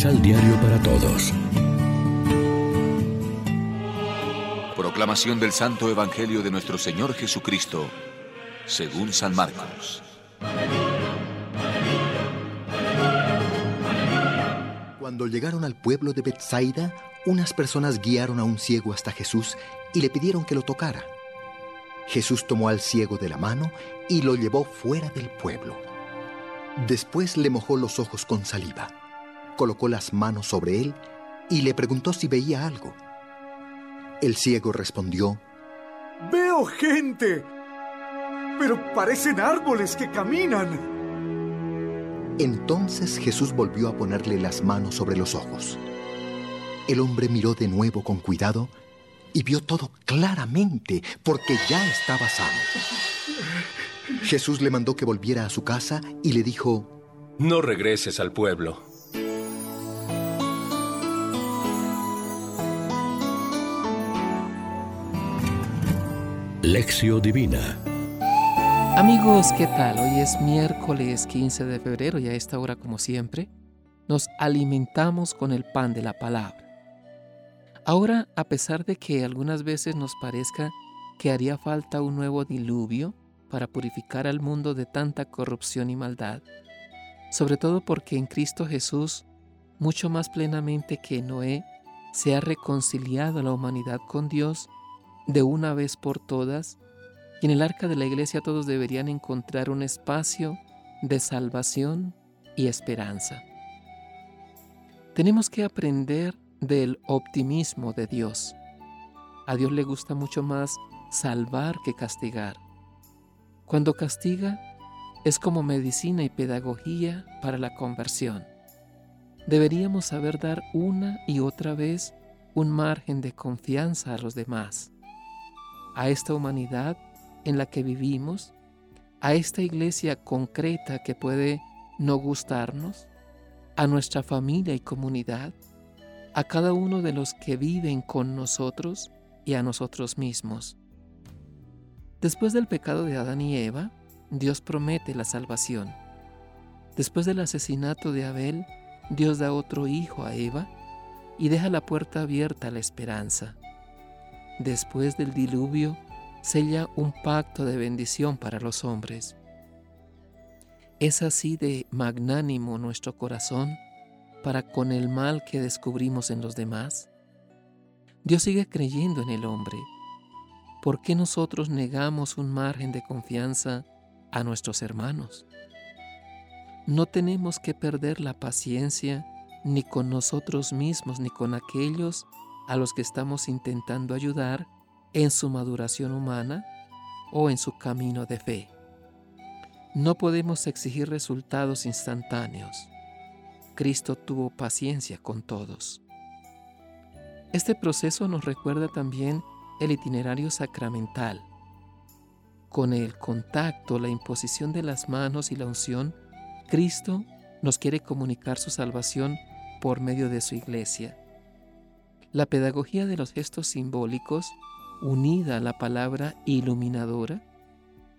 Misal Diario para Todos. Proclamación del Santo Evangelio de nuestro Señor Jesucristo, según San Marcos. Cuando llegaron al pueblo de Bethsaida, unas personas guiaron a un ciego hasta Jesús y le pidieron que lo tocara. Jesús tomó al ciego de la mano y lo llevó fuera del pueblo. Después le mojó los ojos con saliva, colocó las manos sobre él y le preguntó si veía algo. El ciego respondió, Veo gente, pero parecen árboles que caminan. Entonces Jesús volvió a ponerle las manos sobre los ojos. El hombre miró de nuevo con cuidado y vio todo claramente porque ya estaba sano. Jesús le mandó que volviera a su casa y le dijo, No regreses al pueblo. Lección Divina Amigos, ¿qué tal? Hoy es miércoles 15 de febrero y a esta hora, como siempre, nos alimentamos con el pan de la palabra. Ahora, a pesar de que algunas veces nos parezca que haría falta un nuevo diluvio para purificar al mundo de tanta corrupción y maldad, sobre todo porque en Cristo Jesús, mucho más plenamente que Noé, se ha reconciliado la humanidad con Dios de una vez por todas, y en el arca de la iglesia todos deberían encontrar un espacio de salvación y esperanza. Tenemos que aprender del optimismo de Dios. A Dios le gusta mucho más salvar que castigar. Cuando castiga es como medicina y pedagogía para la conversión. Deberíamos saber dar una y otra vez un margen de confianza a los demás, a esta humanidad en la que vivimos, a esta iglesia concreta que puede no gustarnos, a nuestra familia y comunidad, a cada uno de los que viven con nosotros y a nosotros mismos. Después del pecado de Adán y Eva, Dios promete la salvación. Después del asesinato de Abel, Dios da otro hijo a Eva y deja la puerta abierta a la esperanza. Después del diluvio, sella un pacto de bendición para los hombres. Es así de magnánimo nuestro corazón para con el mal que descubrimos en los demás? Dios sigue creyendo en el hombre. ¿Por qué nosotros negamos un margen de confianza a nuestros hermanos? No tenemos que perder la paciencia ni con nosotros mismos ni con aquellos a los que estamos intentando ayudar en su maduración humana o en su camino de fe. No podemos exigir resultados instantáneos. Cristo tuvo paciencia con todos. Este proceso nos recuerda también el itinerario sacramental. Con el contacto, la imposición de las manos y la unción, Cristo nos quiere comunicar su salvación por medio de su iglesia. La pedagogía de los gestos simbólicos, unida a la palabra iluminadora,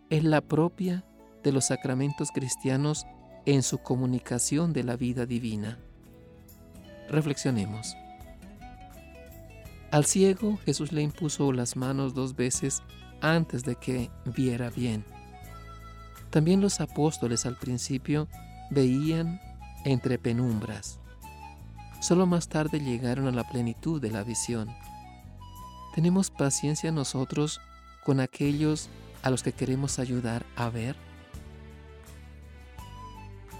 es la propia de los sacramentos cristianos en su comunicación de la vida divina. Reflexionemos. Al ciego Jesús le impuso las manos dos veces antes de que viera bien. También los apóstoles al principio veían entre penumbras. Solo más tarde llegaron a la plenitud de la visión. ¿Tenemos paciencia nosotros con aquellos a los que queremos ayudar a ver?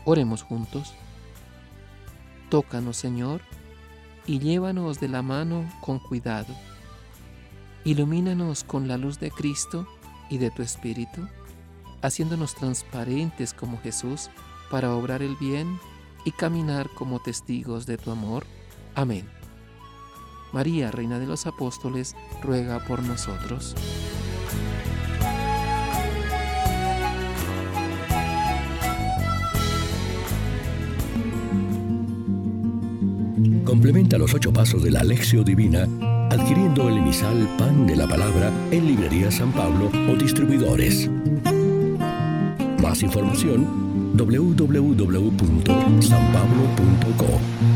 Oremos juntos. Tócanos, Señor, y llévanos de la mano con cuidado. Ilumínanos con la luz de Cristo y de tu Espíritu, haciéndonos transparentes como Jesús para obrar el bien y caminar como testigos de tu amor. Amén. María, Reina de los Apóstoles, ruega por nosotros. Complementa los ocho pasos de la Alexio Divina adquiriendo el emisal Pan de la Palabra en Librería San Pablo o distribuidores. Más información www.sanpablo.co